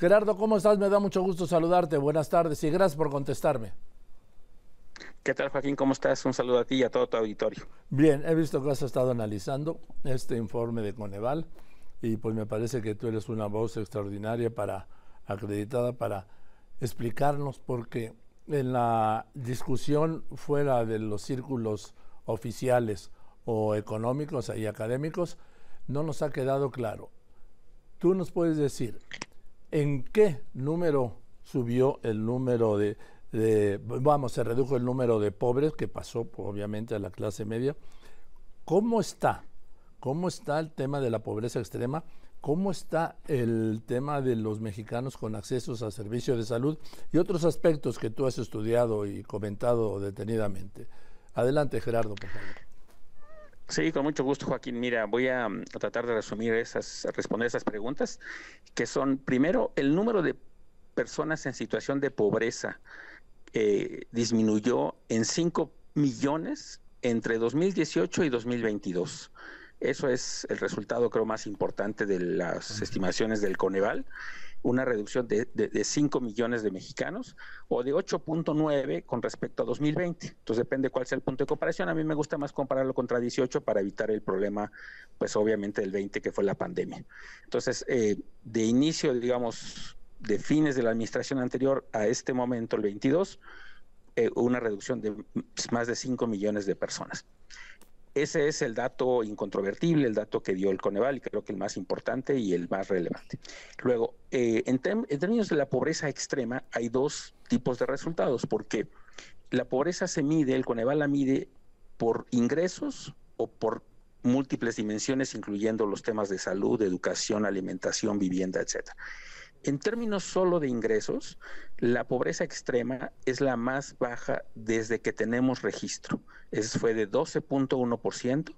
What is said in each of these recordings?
Gerardo, ¿cómo estás? Me da mucho gusto saludarte. Buenas tardes y gracias por contestarme. ¿Qué tal, Joaquín? ¿Cómo estás? Un saludo a ti y a todo tu auditorio. Bien, he visto que has estado analizando este informe de Coneval y pues me parece que tú eres una voz extraordinaria para acreditada para explicarnos porque en la discusión fuera de los círculos oficiales o económicos y académicos no nos ha quedado claro. Tú nos puedes decir en qué número subió el número de, vamos, se redujo el número de pobres que pasó obviamente a la clase media. ¿Cómo está? ¿Cómo está el tema de la pobreza extrema? ¿Cómo está el tema de los mexicanos con accesos a servicios de salud y otros aspectos que tú has estudiado y comentado detenidamente? Adelante, Gerardo, por favor. Sí, con mucho gusto, Joaquín. Mira, voy a, tratar de resumir esas, responder esas preguntas, que son, primero, el número de personas en situación de pobreza eh, disminuyó en 5 millones entre 2018 y 2022. Eso es el resultado, creo, más importante de las estimaciones del Coneval una reducción de, de, 5 millones de mexicanos o de 8.9 con respecto a 2020. Entonces depende cuál sea el punto de comparación. A mí me gusta más compararlo contra 18 para evitar el problema, pues obviamente del 20 que fue la pandemia. Entonces, eh, de inicio, digamos, de fines de la administración anterior a este momento, el 22, eh, una reducción de más de 5 millones de personas. Ese es el dato incontrovertible, el dato que dio el Coneval y creo que el más importante y el más relevante. Luego, eh, en, términos de la pobreza extrema, hay dos tipos de resultados, porque la pobreza se mide, el Coneval la mide por ingresos o por múltiples dimensiones, incluyendo los temas de salud, educación, alimentación, vivienda, etcétera. En términos solo de ingresos, la pobreza extrema es la más baja desde que tenemos registro. Es, fue de 12.1%.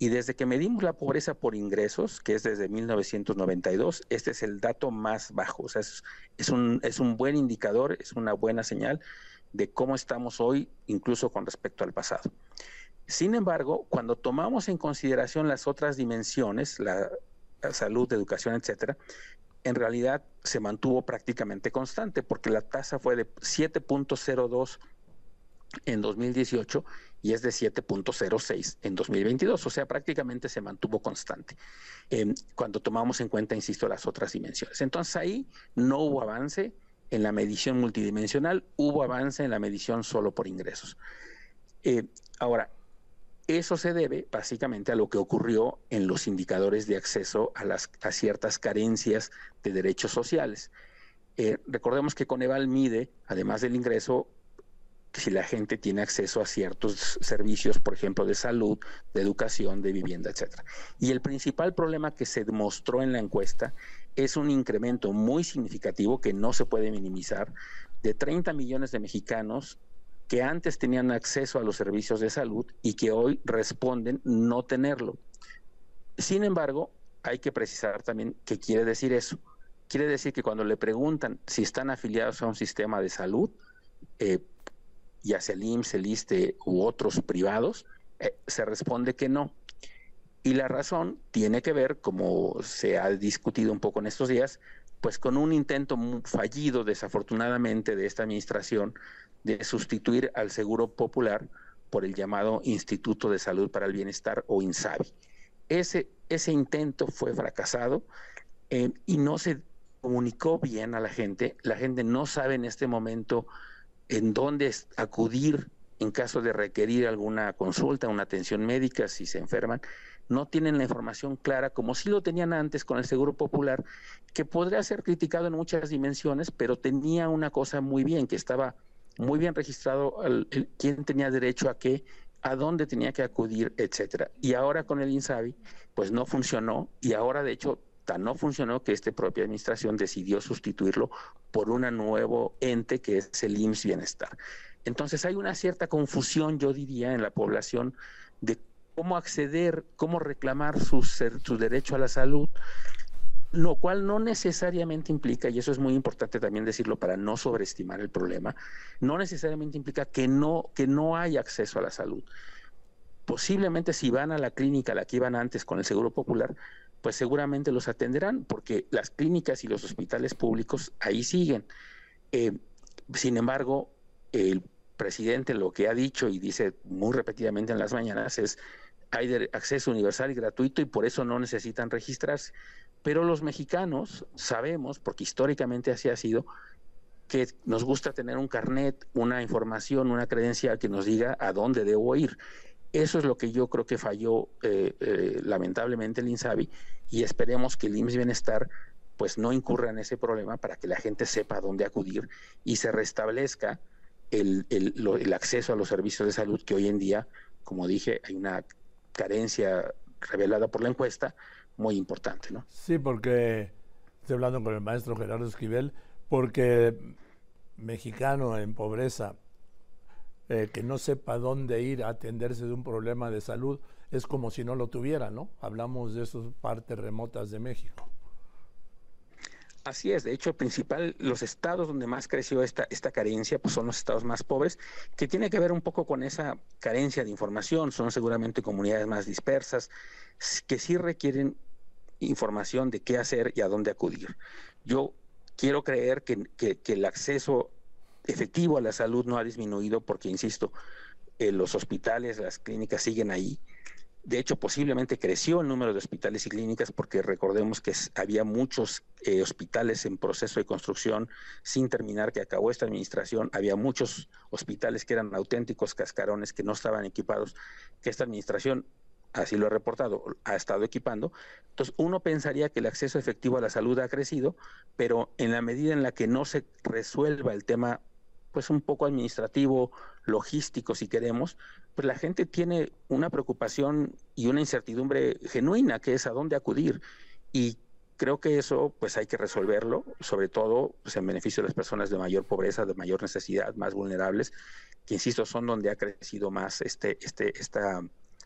Y desde que medimos la pobreza por ingresos, que es desde 1992, este es el dato más bajo. O sea, es, un, es un buen indicador, es una buena señal de cómo estamos hoy, incluso con respecto al pasado. Sin embargo, cuando tomamos en consideración las otras dimensiones, la, la salud, educación, etcétera, en realidad se mantuvo prácticamente constante porque la tasa fue de 7.02 en 2018 y es de 7.06 en 2022, o sea, prácticamente se mantuvo constante eh, cuando tomamos en cuenta, insisto, las otras dimensiones. Entonces ahí no hubo avance en la medición multidimensional, hubo avance en la medición solo por ingresos. Eh, ahora, eso se debe básicamente a lo que ocurrió en los indicadores de acceso a, las, a ciertas carencias de derechos sociales. Eh, recordemos que Coneval mide, además del ingreso, si la gente tiene acceso a ciertos servicios, por ejemplo, de salud, de educación, de vivienda, etcétera. Y el principal problema que se demostró en la encuesta es un incremento muy significativo que no se puede minimizar de 30 millones de mexicanos que antes tenían acceso a los servicios de salud y que hoy responden no tenerlo. Sin embargo, hay que precisar también qué quiere decir eso. Quiere decir que cuando le preguntan si están afiliados a un sistema de salud, eh, ya sea el IMSS, el ISTE u otros privados, eh, se responde que no. Y la razón tiene que ver, como se ha discutido un poco en estos días, pues con un intento fallido, desafortunadamente, de esta administración de sustituir al Seguro Popular por el llamado Instituto de Salud para el Bienestar o INSABI. Ese, ese intento fue fracasado eh, y no se comunicó bien a la gente. La gente no sabe en este momento en dónde acudir en caso de requerir alguna consulta, una atención médica, si se enferman. No tienen la información clara, como sí lo tenían antes con el Seguro Popular, que podría ser criticado en muchas dimensiones, pero tenía una cosa muy bien, que estaba muy bien registrado quién tenía derecho a qué, a dónde tenía que acudir, etcétera. Y ahora con el INSABI, pues no funcionó y ahora de hecho tan no funcionó que esta propia administración decidió sustituirlo por un nuevo ente que es el IMSS Bienestar. Entonces hay una cierta confusión, yo diría, en la población de cómo acceder, cómo reclamar su, su derecho a la salud lo cual no necesariamente implica, y eso es muy importante también decirlo para no sobreestimar el problema, no necesariamente implica que no, que no hay acceso a la salud. Posiblemente si van a la clínica la que iban antes con el Seguro Popular, pues seguramente los atenderán, porque las clínicas y los hospitales públicos ahí siguen. Eh, sin embargo, el presidente lo que ha dicho y dice muy repetidamente en las mañanas es hay acceso universal y gratuito y por eso no necesitan registrarse. Pero los mexicanos sabemos, porque históricamente así ha sido, que nos gusta tener un carnet, una información, una credencial que nos diga a dónde debo ir. Eso es lo que yo creo que falló eh, eh, lamentablemente el INSABI y esperemos que el IMSS Bienestar pues no incurra en ese problema para que la gente sepa a dónde acudir y se restablezca el, el, acceso a los servicios de salud que hoy en día, como dije, hay una carencia revelada por la encuesta muy importante, ¿no? Sí, porque estoy hablando con el maestro Gerardo Esquivel, porque mexicano en pobreza eh, que no sepa dónde ir a atenderse de un problema de salud, es como si no lo tuviera, ¿no? Hablamos de esas partes remotas de México. Así es, de hecho, principal, los estados donde más creció esta, esta carencia, pues son los estados más pobres, que tiene que ver un poco con esa carencia de información, son seguramente comunidades más dispersas, que sí requieren información de qué hacer y a dónde acudir. Yo quiero creer que, que el acceso efectivo a la salud no ha disminuido porque, insisto, eh, los hospitales, las clínicas siguen ahí. De hecho, posiblemente creció el número de hospitales y clínicas porque recordemos que había muchos eh, hospitales en proceso de construcción sin terminar, que acabó esta administración. Había muchos hospitales que eran auténticos cascarones que no estaban equipados, que esta administración, así lo ha reportado, ha estado equipando. Entonces, uno pensaría que el acceso efectivo a la salud ha crecido, pero en la medida en la que no se resuelva el tema pues un poco administrativo, logístico si queremos, pues la gente tiene una preocupación y una incertidumbre genuina que es a dónde acudir y creo que eso pues hay que resolverlo, sobre todo pues, en beneficio de las personas de mayor pobreza, de mayor necesidad, más vulnerables, que insisto son donde ha crecido más este este esta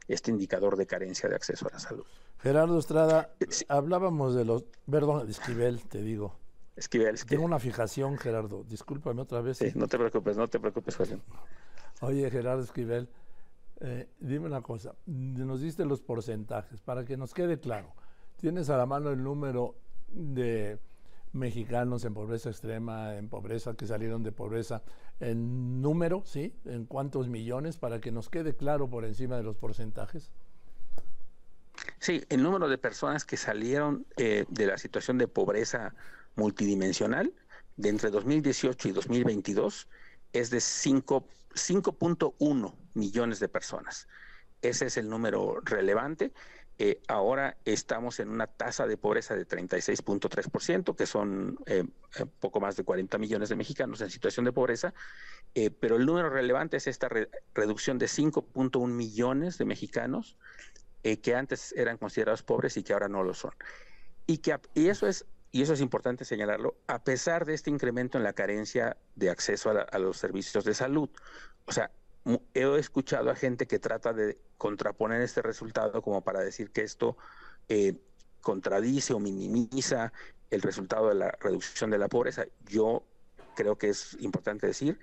este indicador de carencia de acceso a la salud. Gerardo Estrada, eh, hablábamos de los, perdón, Esquivel, te digo, Esquivel, Tengo una fijación, Gerardo. Discúlpame otra vez. Sí, no te preocupes, no te preocupes, José. Oye, Gerardo Esquivel, eh, dime una cosa. Nos diste los porcentajes para que nos quede claro. ¿Tienes a la mano el número de mexicanos en pobreza extrema, en pobreza que salieron de pobreza, en número, ¿sí? ¿En cuántos millones? Para que nos quede claro por encima de los porcentajes. Sí, el número de personas que salieron eh, de la situación de pobreza multidimensional de entre 2018 y 2022 es de 5.1 millones de personas. Ese es el número relevante. Eh, ahora estamos en una tasa de pobreza de 36.3%, que son eh, eh, poco más de 40 millones de mexicanos en situación de pobreza, pero el número relevante es esta reducción de 5.1 millones de mexicanos que antes eran considerados pobres y que ahora no lo son. Y, que, y eso es y eso es importante señalarlo, a pesar de este incremento en la carencia de acceso a, los servicios de salud. O sea, he escuchado a gente que trata de contraponer este resultado como para decir que esto eh, contradice o minimiza el resultado de la reducción de la pobreza. Yo creo que es importante decir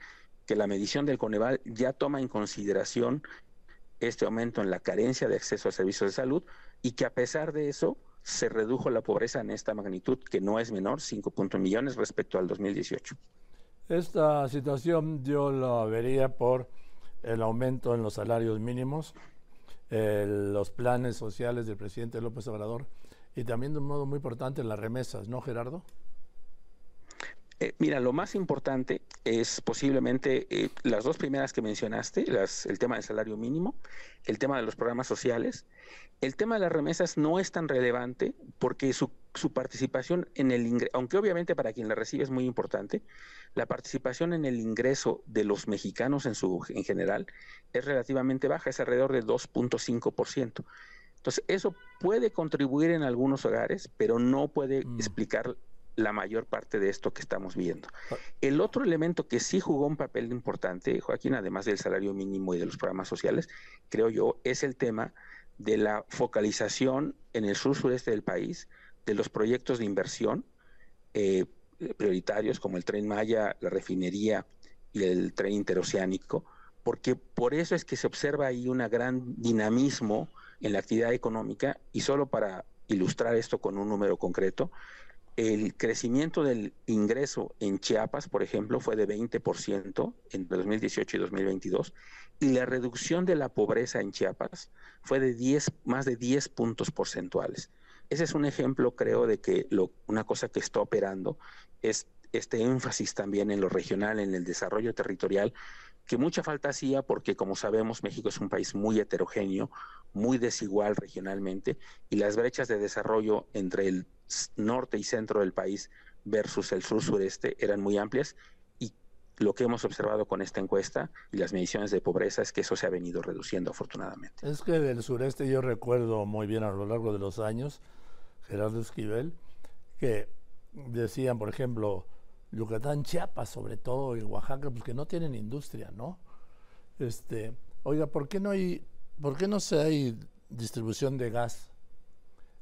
que la medición del Coneval ya toma en consideración este aumento en la carencia de acceso a servicios de salud y que a pesar de eso se redujo la pobreza en esta magnitud, que no es menor, 5 millones respecto al 2018. Esta situación yo la vería por el aumento en los salarios mínimos, los planes sociales del presidente López Obrador y también de un modo muy importante las remesas, ¿no, Gerardo? Eh, mira, lo más importante es posiblemente eh, las dos primeras que mencionaste, el tema del salario mínimo, el tema de los programas sociales. El tema de las remesas no es tan relevante porque su, participación en el ingreso, aunque obviamente para quien la recibe es muy importante, la participación en el ingreso de los mexicanos en, su, en general es relativamente baja, es alrededor de 2.5%. Entonces, eso puede contribuir en algunos hogares, pero no puede mm. explicar la mayor parte de esto que estamos viendo. Ah. El otro elemento que sí jugó un papel importante, Joaquín, además del salario mínimo y de los programas sociales, creo yo, es el tema de la focalización en el sur sureste del país de los proyectos de inversión eh, prioritarios como el tren Maya, la refinería y el tren interoceánico, porque por eso es que se observa ahí un gran dinamismo en la actividad económica y solo para ilustrar esto con un número concreto, el crecimiento del ingreso en Chiapas, por ejemplo, fue de 20% entre 2018 y 2022 y la reducción de la pobreza en Chiapas fue de 10, más de 10 puntos porcentuales. Ese es un ejemplo, creo, de que una cosa que está operando es este énfasis también en lo regional, en el desarrollo territorial, que mucha falta hacía porque, como sabemos, México es un país muy heterogéneo, muy desigual regionalmente, y las brechas de desarrollo entre el norte y centro del país versus el sur-sureste eran muy amplias y lo que hemos observado con esta encuesta y las mediciones de pobreza es que eso se ha venido reduciendo afortunadamente. Es que del sureste yo recuerdo muy bien a lo largo de los años, Gerardo Esquivel, que decían, por ejemplo, Yucatán, Chiapas sobre todo y Oaxaca, pues que no tienen industria, ¿no? Este, oiga, ¿por qué no hay, por qué no se hay distribución de gas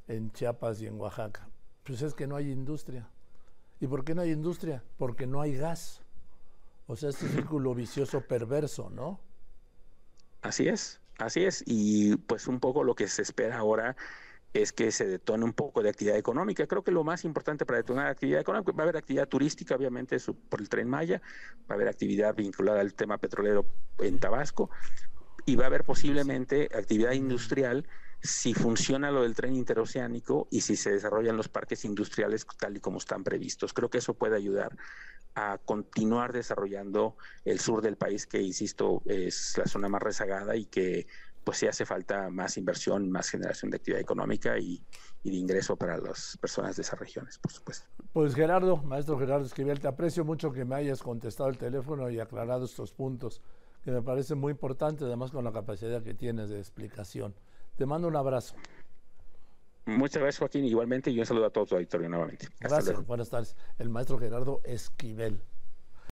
en Chiapas y en Oaxaca? Pues es que no hay industria. ¿Y por qué no hay industria? Porque no hay gas. O sea, este círculo vicioso perverso, ¿no? Así es, así es. Y pues un poco lo que se espera ahora es que se detone un poco de actividad económica. Creo que lo más importante para detonar actividad económica, va a haber actividad turística, obviamente, por el tren Maya, va a haber actividad vinculada al tema petrolero en Tabasco, y va a haber posiblemente actividad industrial si funciona lo del tren interoceánico y si se desarrollan los parques industriales tal y como están previstos. Creo que eso puede ayudar a continuar desarrollando el sur del país, que, insisto, es la zona más rezagada y que pues sí hace falta más inversión, más generación de actividad económica y, de ingreso para las personas de esas regiones, por supuesto. Pues Gerardo, maestro Gerardo Esquivel, te aprecio mucho que me hayas contestado el teléfono y aclarado estos puntos, que me parecen muy importantes, además con la capacidad que tienes de explicación. Te mando un abrazo. Muchas gracias, Joaquín. Igualmente, y un saludo a todos tu auditorio nuevamente. gracias. Buenas tardes. El maestro Gerardo Esquivel.